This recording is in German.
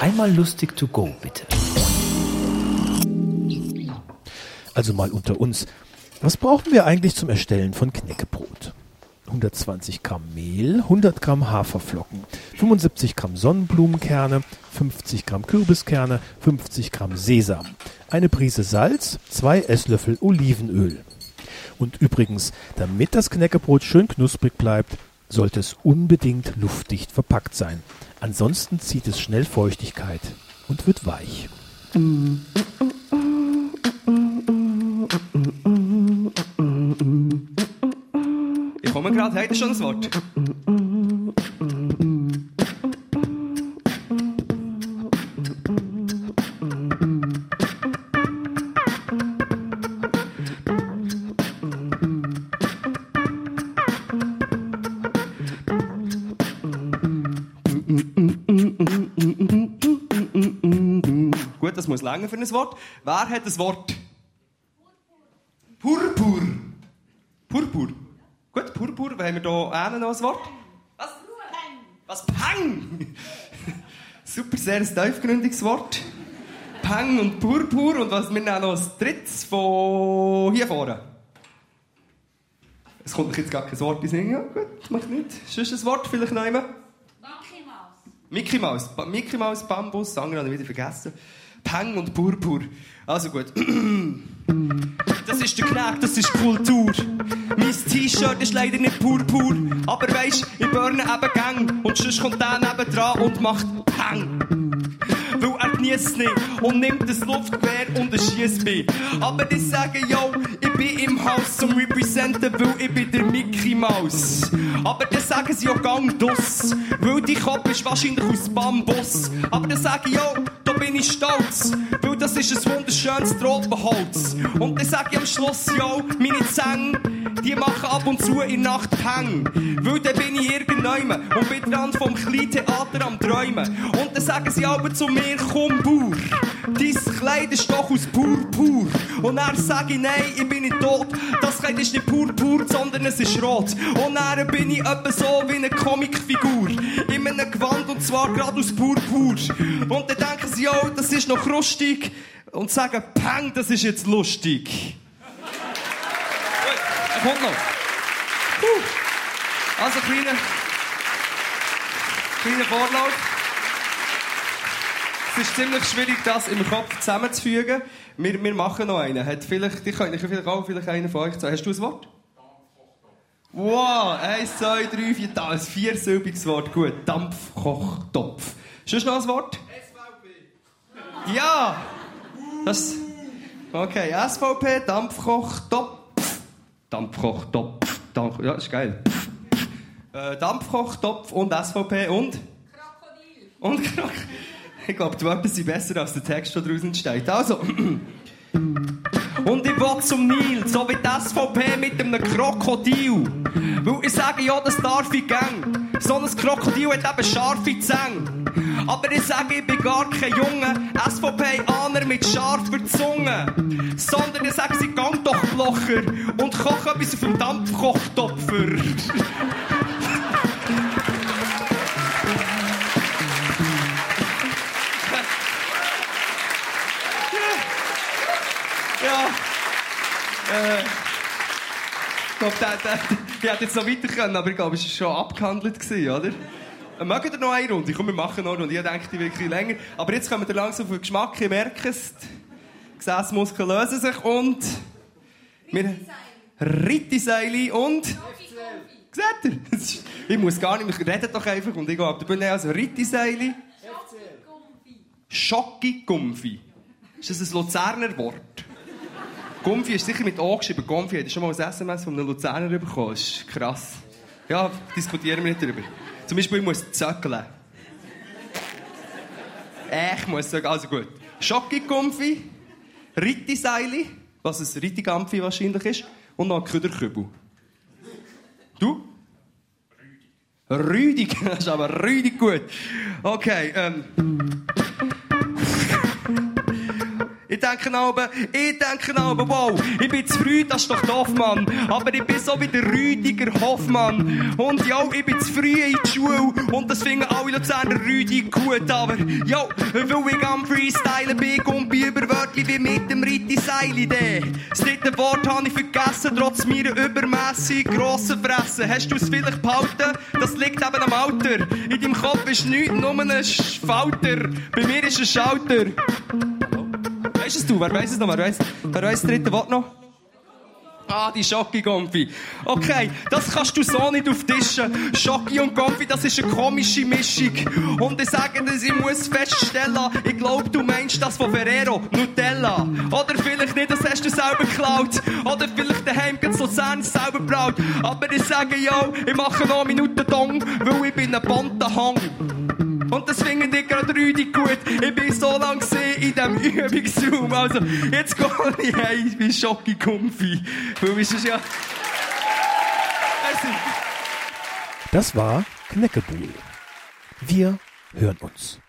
Einmal lustig to go, bitte. Also mal unter uns. Was brauchen wir eigentlich zum Erstellen von Knäckebrot? 120 Gramm Mehl, 100 Gramm Haferflocken, 75 Gramm Sonnenblumenkerne, 50 Gramm Kürbiskerne, 50 Gramm Sesam, eine Prise Salz, zwei Esslöffel Olivenöl. Und übrigens, damit das Knäckebrot schön knusprig bleibt, sollte es unbedingt luftdicht verpackt sein. Ansonsten zieht es schnell Feuchtigkeit und wird weich. Ich komme gerade, ihr schon ein Wort? Das muss länger für ein Wort. Wer hat das Wort? Purpur. Purpur. Gut, Purpur. Haben wir hier einen noch ein Wort? Was? Was? Pang! Super, sehr ein tiefgründiges Wort. Pang und Purpur. Und was wir nehmen noch ein drittes von hier vorne. Es kommt jetzt gar kein Wort in Sinn. Ja, gut, macht nichts. Sonst ein Wort vielleicht noch immer? Mickey Mouse. Mickey Mouse, Bambus, das andere habe ich wieder vergessen. Peng und Purpur. Also gut. Das ist der Knack, das ist Kultur. Mein T-Shirt ist leider nicht purpur. Aber weisst, ich burne eben Gang. Und sonst kommt der neben dran und macht Peng. Weil er genießt nicht und nimmt das Luftgewehr und schießt mich. Aber die sagen, yo, ich bin im Haus zum Representen, weil ich bin der Mickey Mouse. Aber dann sagen sie auch Gang dus, weil die Kopf ist wahrscheinlich aus Bambus. Aber dann sage ich, yo, bin ich stolz, weil das ist ein wunderschönes Tropenholz. Und dann sage ich am Schluss, yo, meine Zähne, die machen ab und zu in Nacht Peng. Weil dann bin ich irgendjemand und bin dran vom Kleintheater am Träumen. Und dann sagen sie aber zu mir, komm Bauer, dein Kleid ist doch aus Purpur. Und dann sage ich, nein, ich bin nicht tot. Das Kleid ist nicht Purpur, sondern es ist rot. Und dann bin ich etwa so wie eine Comicfigur. In einem Gewand und zwar gerade aus Purpur. Und dann denken sie, oh, das ist noch rustig. Und sagen, Peng, das ist jetzt lustig. Er kommt noch. Puh. Also, kleiner, kleiner Vorlauf. Es ist ziemlich schwierig, das im Kopf zusammenzufügen. Wir, wir machen noch einen. Hat vielleicht, ich könnte vielleicht auch vielleicht einen von euch sagen. Hast du ein Wort? Wow, eins, zwei, drei, vier, da, ein viersilbiges Wort. Gut, Dampfkochtopf. Sonst noch ein Wort? SVP. Ja! Das, okay, SVP, Dampfkochtopf. Dampfkochtopf. Dampf, ja, ist geil. Äh, Dampfkochtopf und SVP und? Krokodil. Und Krokodil. Ich glaube, die Wörter sind besser, als der Text schon draußen steht. Also. Und ich will zum Nil, so wie die SVP mit einem Krokodil. Weil ich sage, ja, das darf ich gern. So ein Krokodil hat eben scharfe Zähne. Aber ich sage, ich bin gar kein Junge SVP-Aner mit scharfer Zunge. Sondern ich sage, sie gang doch Blocher und koch etwas auf dem Dampfkochtopfer. Ja. Äh, ich glaube, der, der, ich hätte jetzt noch weiter können, aber ich glaube, es war schon abgehandelt, gewesen, oder? Äh, Mögt ihr noch eine Runde? Komm, wir machen noch eine Runde. Ich denke, die wirklich länger. Aber jetzt kommen wir langsam auf den Geschmack. Ihr merkt es. Die Gesäßmuskeln lösen sich und... Wir... Rittiseile und... Seht ihr? Ich muss gar nicht mehr... Redet doch einfach und ich gehe ab der Bühne. Also Rittiseile... Schocki-Gumpfi. Ist das ein Luzerner Wort? Gumpfi ist sicher mit O geschrieben. Gumpfi hat schon mal ein SMS von einem Luzerner bekommen. Das ist krass. Ja, diskutieren wir nicht darüber. Zum Beispiel, ich muss zöckeln. Ich muss zöckeln. Also gut. Schocki-Gumpfi, Rittiseile, was ein Rittigampfi wahrscheinlich ist, und noch Küderkübel. Du? Rüdig. Rüdig. Das ist aber rüdig gut. Okay, ähm... Denke aber, ich denke aber, wow, ich bin zu früh, das ist doch doof, Mann. Aber ich bin so wie der Rüdiger Hoffmann. Und ja, ich bin zu früh in die Schule. Und das finden alle Luzerner Rüdi gut. Aber, ja, weil ich am Freestylen bin, und bei Überwörtli wie mit dem Ritti Seilidee. Das dritte Wort habe ich vergessen, trotz meiner übermässig grossen Fresse. Hast du es vielleicht behalten? Das liegt eben am Alter. In deinem Kopf ist nichts, nur ein Falter. Bei mir ist ein Schalter. Weißt es du? Wer weiß es noch? Wer weiß, wer das dritte Wort noch? Ah, die Schocki-Gomfi. Okay, das kannst du so nicht auftischen. Schocki und Gomfi, das ist eine komische Mischung. Und ich sage dir, ich muss feststellen, ich glaube, du meinst das von Ferrero, Nutella. Oder vielleicht nicht, das hast du selber geklaut. Oder vielleicht daheim ganz Luzern selber braut. Aber ich sage, yo, ich mache noch eine Minute Dong, weil ich bin ein bunter Hang. Und das finden ich gerade richtig gut. Ich bin so lange in diesem Übungsraum. Also, jetzt gehe ich heim, ich bin Schocki-Gomfi. Weil es ist ja... Merci. Das war Kneckebuhl. Wir hören uns.